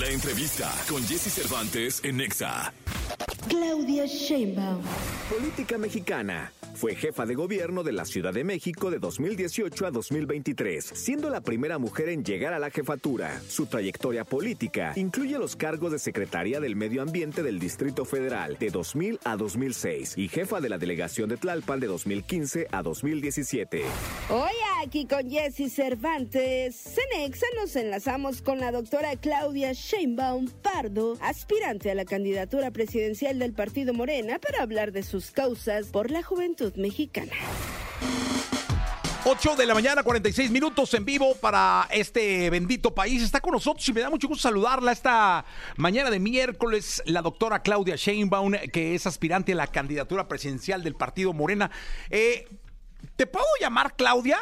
La entrevista con Jesse Cervantes en Nexa. Claudia Sheinbaum. Política mexicana. Fue jefa de gobierno de la Ciudad de México de 2018 a 2023, siendo la primera mujer en llegar a la jefatura. Su trayectoria política incluye los cargos de secretaria del Medio Ambiente del Distrito Federal de 2000 a 2006 y jefa de la delegación de Tlalpan de 2015 a 2017. Hoy aquí con Jesse Cervantes, Cenexa nos enlazamos con la doctora Claudia Sheinbaum Pardo, aspirante a la candidatura presidencial del Partido Morena para hablar de sus causas por la juventud mexicana. 8 de la mañana, 46 minutos en vivo para este bendito país. Está con nosotros y me da mucho gusto saludarla esta mañana de miércoles, la doctora Claudia Sheinbaum, que es aspirante a la candidatura presidencial del Partido Morena. Eh, ¿Te puedo llamar Claudia?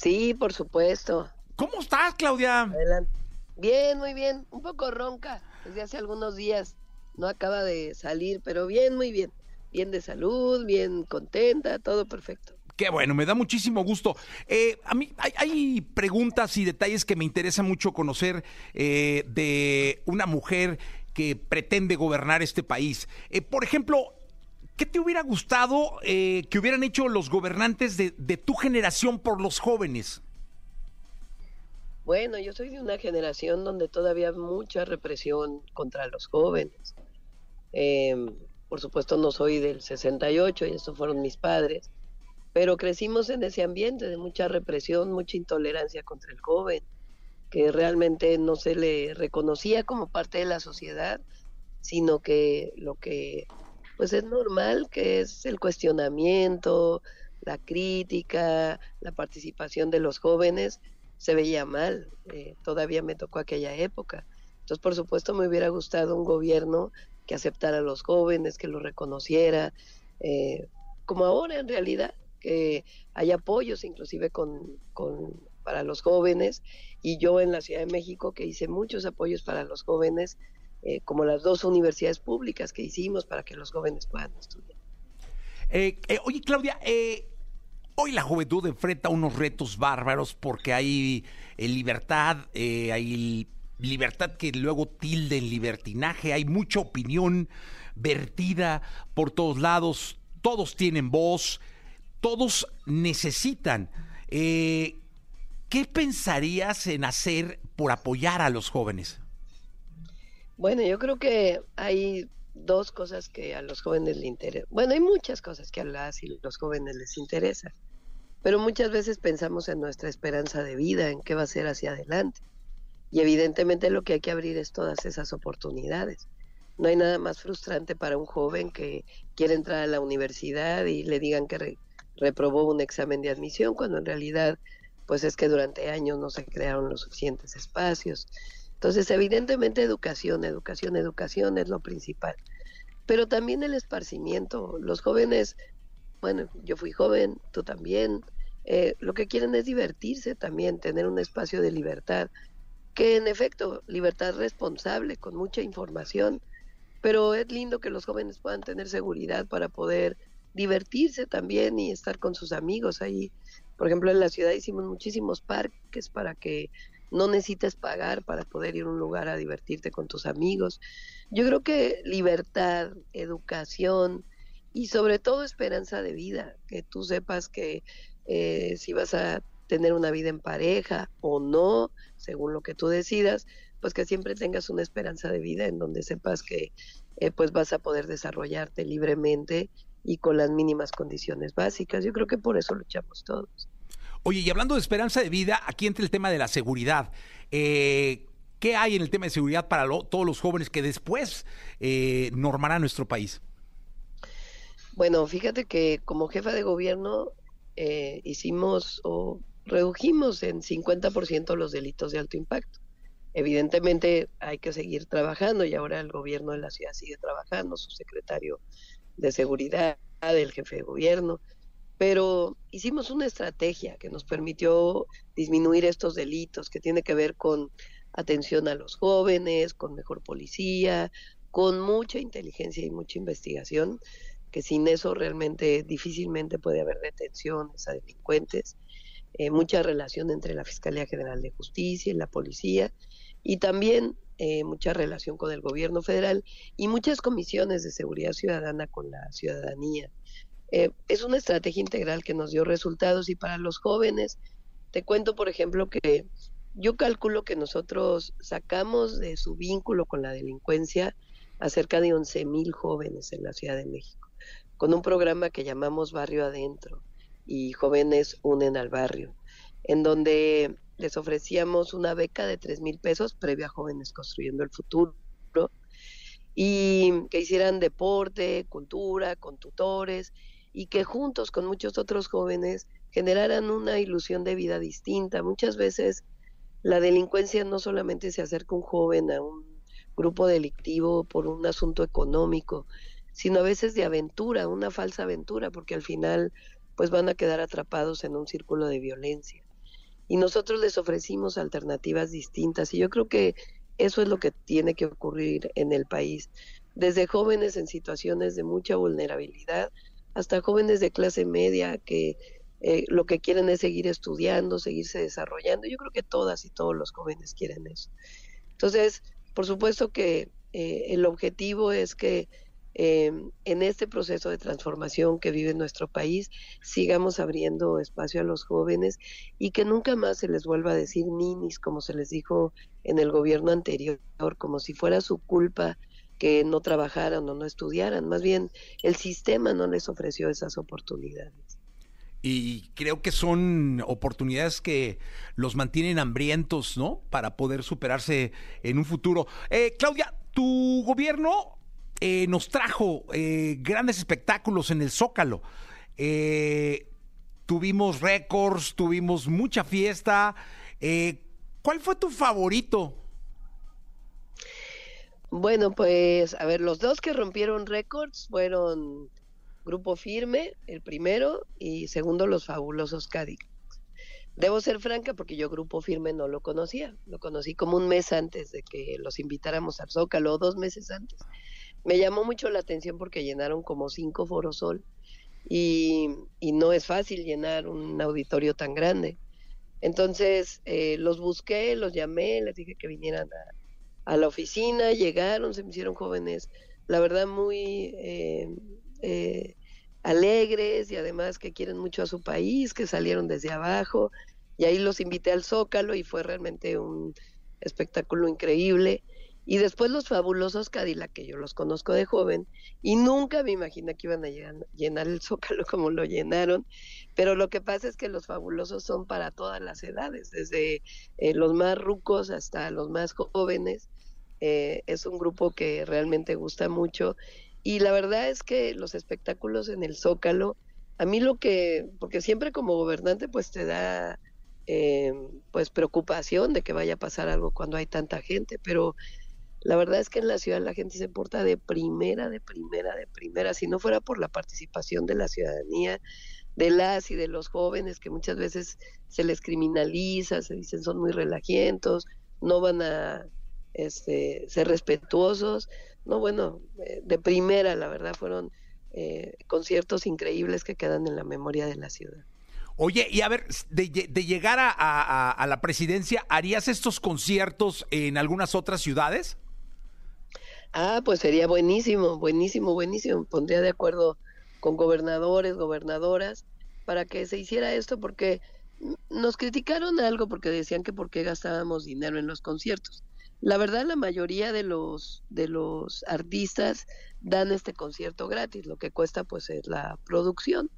Sí, por supuesto. ¿Cómo estás, Claudia? Adelante. Bien, muy bien. Un poco ronca desde hace algunos días. No acaba de salir, pero bien, muy bien. Bien de salud, bien contenta, todo perfecto. Qué bueno, me da muchísimo gusto. Eh, a mí hay, hay, preguntas y detalles que me interesa mucho conocer eh, de una mujer que pretende gobernar este país. Eh, por ejemplo, ¿qué te hubiera gustado que hubieran hecho los gobernantes de, tu generación por los jóvenes? Bueno, yo soy de una generación donde todavía hay mucha represión contra los jóvenes. Eh, por supuesto no soy del 68 y estos fueron mis padres, pero crecimos en ese ambiente de mucha represión, mucha intolerancia contra el joven, que realmente no se le reconocía como parte de la sociedad, sino que lo que pues es normal, que es el cuestionamiento, la crítica, la participación de los jóvenes, se veía mal. Eh, todavía me tocó aquella época. Entonces, por supuesto, me hubiera gustado un gobierno que aceptara a los jóvenes, que los reconociera, eh, como ahora en realidad, que hay apoyos inclusive con, con, para los jóvenes, y yo en la Ciudad de México que hice muchos apoyos para los jóvenes, eh, como las dos universidades públicas que hicimos para que los jóvenes puedan estudiar. Eh, eh, oye, Claudia, hoy la juventud enfrenta unos retos bárbaros porque hay libertad, hay libertad que luego tilde en libertinaje, hay mucha opinión vertida por todos lados, todos tienen voz, todos necesitan. ¿Qué pensarías en hacer por apoyar a los jóvenes? Bueno, yo creo que hay dos cosas que a los jóvenes les interesan. Bueno, hay muchas cosas que a las y los jóvenes les interesan, pero muchas veces pensamos en nuestra esperanza de vida, en qué va a ser hacia adelante. Y evidentemente lo que hay que abrir es todas esas oportunidades. No hay nada más frustrante para un joven que quiere entrar a la universidad y le digan que re reprobó un examen de admisión, cuando en realidad pues es que durante años no se crearon los suficientes espacios. Entonces, evidentemente educación, educación, educación es lo principal. Pero también el esparcimiento. Los jóvenes, bueno, yo fui joven, tú también, eh, lo que quieren es divertirse también, tener un espacio de libertad que en efecto, libertad responsable, con mucha información, pero es lindo que los jóvenes puedan tener seguridad para poder divertirse también y estar con sus amigos ahí. Por ejemplo, en la ciudad hicimos muchísimos parques para que no necesites pagar para poder ir a un lugar a divertirte con tus amigos. Yo creo que libertad, educación y sobre todo esperanza de vida, que tú sepas que eh, si vas a tener una vida en pareja o no, según lo que tú decidas, pues que siempre tengas una esperanza de vida en donde sepas que eh, pues vas a poder desarrollarte libremente y con las mínimas condiciones básicas. Yo creo que por eso luchamos todos. Oye, y hablando de esperanza de vida, aquí entra el tema de la seguridad. Eh, ¿Qué hay en el tema de seguridad para todos los jóvenes que después eh, normará nuestro país? Bueno, fíjate que como jefa de gobierno eh, hicimos o redujimos en 50% los delitos de alto impacto. Evidentemente hay que seguir trabajando y ahora el gobierno de la ciudad sigue trabajando, su secretario de seguridad, el jefe de gobierno, pero hicimos una estrategia que nos permitió disminuir estos delitos, que tiene que ver con atención a los jóvenes, con mejor policía, con mucha inteligencia y mucha investigación, que sin eso realmente difícilmente puede haber detenciones a delincuentes eh, mucha relación entre la Fiscalía General de Justicia y la policía, y también eh, mucha relación con el gobierno federal y muchas comisiones de seguridad ciudadana con la ciudadanía. Eh, es una estrategia integral que nos dio resultados y para los jóvenes, te cuento por ejemplo que yo calculo que nosotros sacamos de su vínculo con la delincuencia a cerca de 11 mil jóvenes en la Ciudad de México, con un programa que llamamos Barrio Adentro y Jóvenes Unen al Barrio, en donde les ofrecíamos una beca de 3 mil pesos previa a Jóvenes Construyendo el Futuro y que hicieran deporte, cultura, con tutores y que juntos con muchos otros jóvenes generaran una ilusión de vida distinta. Muchas veces la delincuencia no solamente se acerca un joven a un grupo delictivo por un asunto económico, sino a veces de aventura, una falsa aventura, porque al final pues van a quedar atrapados en un círculo de violencia y nosotros les ofrecimos alternativas distintas y yo creo que eso es lo que tiene que ocurrir en el país, desde jóvenes en situaciones de mucha vulnerabilidad hasta jóvenes de clase media que eh, lo que quieren es seguir estudiando, seguirse desarrollando. Yo creo que todas y todos los jóvenes quieren eso. Entonces, por supuesto que eh, el objetivo es que eh, en este proceso de transformación que vive nuestro país, sigamos abriendo espacio a los jóvenes y que nunca más se les vuelva a decir ninis, como se les dijo en el gobierno anterior, como si fuera su culpa que no trabajaran o no estudiaran. Más bien, el sistema no les ofreció esas oportunidades. Y creo que son oportunidades que los mantienen hambrientos, ¿no? Para poder superarse en un futuro. Eh, Claudia, tu gobierno eh, nos trajo eh, grandes espectáculos en el Zócalo. Tuvimos récords, tuvimos mucha fiesta. ¿Cuál fue tu favorito? Bueno, pues, a ver, los dos que rompieron récords fueron Grupo Firme, el primero, y segundo, Los Fabulosos Cádiz. Debo ser franca porque yo Grupo Firme no lo conocía, lo conocí como un mes antes de que los invitáramos al Zócalo, dos meses antes me llamó mucho la atención porque llenaron como cinco Forosol y, y no es fácil llenar un auditorio tan grande. Entonces eh, los busqué, los llamé, les dije que vinieran a, la oficina, llegaron, se me hicieron jóvenes, la verdad muy eh, eh, alegres y además que quieren mucho a su país, que salieron desde abajo y ahí los invité al Zócalo y fue realmente un espectáculo increíble. Y después los fabulosos Cadillac, que yo los conozco de joven, y nunca me imaginé que iban a llenar el zócalo como lo llenaron, pero lo que pasa es que los fabulosos son para todas las edades, desde eh, los más rucos hasta los más jóvenes. Eh, es un grupo que realmente gusta mucho. Y la verdad es que los espectáculos en el zócalo, a mí lo que, porque siempre como gobernante pues te da eh, pues preocupación de que vaya a pasar algo cuando hay tanta gente, pero la verdad es que en la ciudad la gente se porta de primera, de primera, de primera. Si no fuera por la participación de la ciudadanía, de las y de los jóvenes, que muchas veces se les criminaliza, se dicen son muy relajientos, no van a este, ser respetuosos. No, bueno, eh, de primera, la verdad, fueron eh, conciertos increíbles que quedan en la memoria de la ciudad. Oye, y a ver, de, llegar a, la presidencia, ¿harías estos conciertos en algunas otras ciudades? Ah, pues sería buenísimo, buenísimo, buenísimo. Pondría de acuerdo con gobernadores, gobernadoras, para que se hiciera esto, porque nos criticaron algo porque decían que por qué gastábamos dinero en los conciertos. La verdad, la mayoría de los de los artistas dan este concierto gratis, lo que cuesta pues es la producción.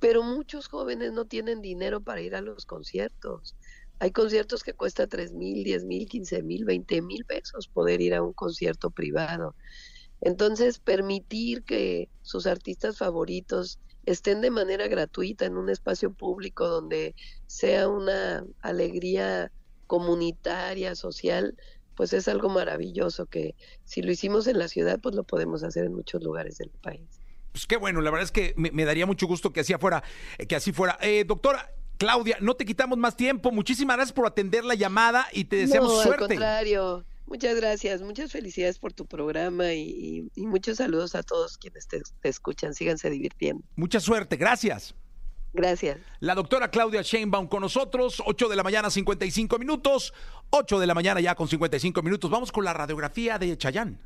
Pero muchos jóvenes no tienen dinero para ir a los conciertos. Hay conciertos que cuesta tres mil, diez mil, quince mil, veinte mil pesos poder ir a un concierto privado. Entonces, permitir que sus artistas favoritos estén de manera gratuita en un espacio público donde sea una alegría comunitaria, social, pues es algo maravilloso que si lo hicimos en la ciudad, pues lo podemos hacer en muchos lugares del país. Pues qué bueno, la verdad es que me, daría mucho gusto que así fuera, que así fuera. Eh, doctora, Claudia, no te quitamos más tiempo. Muchísimas gracias por atender la llamada y te deseamos no, suerte. Al contrario, muchas gracias, muchas felicidades por tu programa y, muchos saludos a todos quienes te, te escuchan. Síganse divirtiendo. Mucha suerte, gracias. Gracias. La doctora Claudia Sheinbaum con nosotros, 8 de la mañana 55 minutos, 8 de la mañana ya con 55 minutos. Vamos con la radiografía de Chayán.